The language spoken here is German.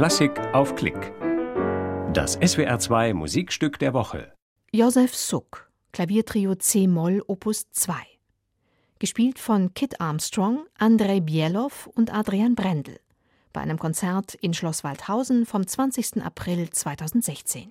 Klassik auf Klick. Das SWR2 Musikstück der Woche. Josef Suck, Klaviertrio C-Moll Opus 2. Gespielt von Kit Armstrong, Andrei Bielow und Adrian Brendel. Bei einem Konzert in Schloss Waldhausen vom 20. April 2016.